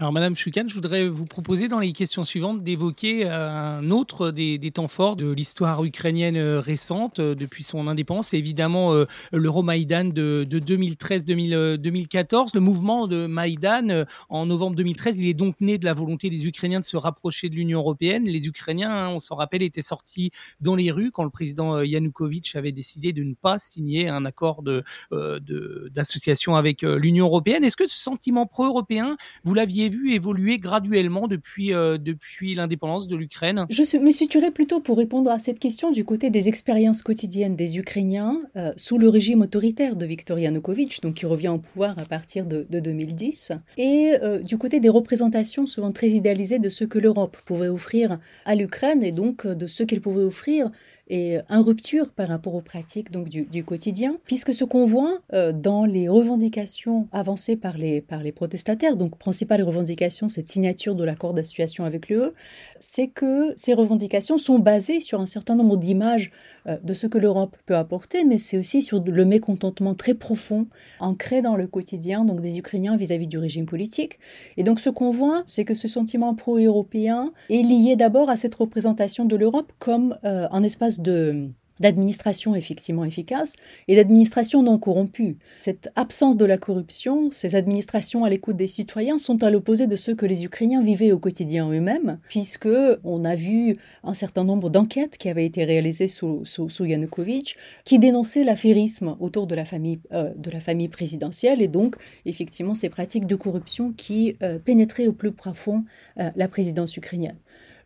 Alors, Madame Choukan, je voudrais vous proposer dans les questions suivantes d'évoquer euh, un autre des, temps forts de l'histoire ukrainienne euh, récente euh, depuis son indépendance. Évidemment l'Euromaïdan de, de 2013-2014. Le mouvement de Maïdan en novembre 2013, il est donc né de la volonté des Ukrainiens de se rapprocher de l'Union européenne. Les Ukrainiens, hein, on s'en rappelle, étaient sortis dans les rues quand le président Yanukovych avait décidé de ne pas signer un accord d'association de, avec l'Union européenne. Est-ce que ce sentiment pro-européen, vous l'aviez vu évoluer graduellement depuis, euh, depuis l'indépendance de l'Ukraine. Je me situerai plutôt pour répondre à cette question du côté des expériences quotidiennes des Ukrainiens euh, sous le régime autoritaire de Viktor Yanukovych, donc qui revient au pouvoir à partir de, 2010, et euh, du côté des représentations souvent très idéalisées de ce que l'Europe pouvait offrir à l'Ukraine et donc de ce qu'elle pouvait offrir et en rupture par rapport aux pratiques donc du, quotidien, puisque ce qu'on voit dans les revendications avancées par les, par les protestataires, donc principale cette signature de l'accord d'association avec l'UE, c'est que ces revendications sont basées sur un certain nombre d'images euh, de ce que l'Europe peut apporter, mais c'est aussi sur le mécontentement très profond ancré dans le quotidien donc des Ukrainiens vis-à-vis -vis du régime politique. Et donc ce qu'on voit, c'est que ce sentiment pro-européen est lié d'abord à cette représentation de l'Europe comme euh, un espace de d'administration effectivement efficace et d'administration non corrompue. Cette absence de la corruption, ces administrations à l'écoute des citoyens sont à l'opposé de ceux que les Ukrainiens vivaient au quotidien eux-mêmes, puisque on a vu un certain nombre d'enquêtes qui avaient été réalisées sous, sous, Yanukovych qui dénonçaient l'affairisme autour de la famille euh, de la famille présidentielle et donc effectivement ces pratiques de corruption qui euh, pénétraient au plus profond euh, la présidence ukrainienne.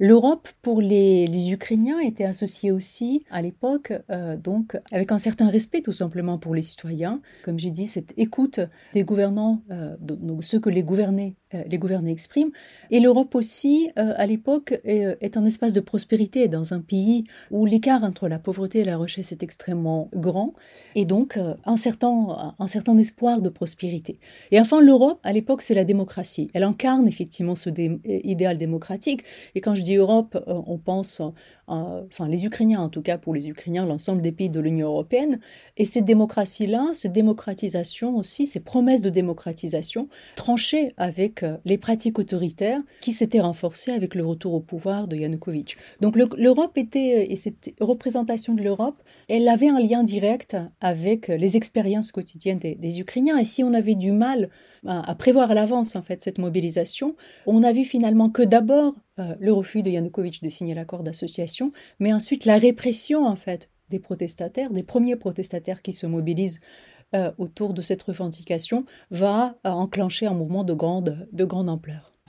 L'Europe pour les, Ukrainiens était associée aussi à l'époque, euh, donc avec un certain respect tout simplement pour les citoyens. Comme j'ai dit, cette écoute des gouvernants, euh, donc ceux que les gouvernés les gouvernés expriment. Et l'Europe aussi, euh, à l'époque, est, un espace de prospérité dans un pays où l'écart entre la pauvreté et la richesse est extrêmement grand, et donc euh, un, certain, un certain espoir de prospérité. Et enfin, l'Europe, à l'époque, c'est la démocratie. Elle incarne effectivement ce idéal démocratique. Et quand je dis Europe, on pense enfin les Ukrainiens en tout cas, pour les Ukrainiens, l'ensemble des pays de l'Union européenne. Et cette démocratie-là, cette démocratisation aussi, ces promesses de démocratisation, tranchaient avec euh, les pratiques autoritaires qui s'étaient renforcées avec le retour au pouvoir de Yanukovych. Donc l'Europe était, euh, et cette représentation de l'Europe, elle avait un lien direct avec les expériences quotidiennes des, Ukrainiens. Et si on avait du mal à prévoir à l'avance en fait cette mobilisation, on a vu finalement que d'abord euh, le refus de Yanukovych de signer l'accord d'association, mais ensuite la répression en fait des protestataires, des premiers protestataires qui se mobilisent euh, autour de cette revendication, va euh, enclencher un mouvement de grande, de grande ampleur.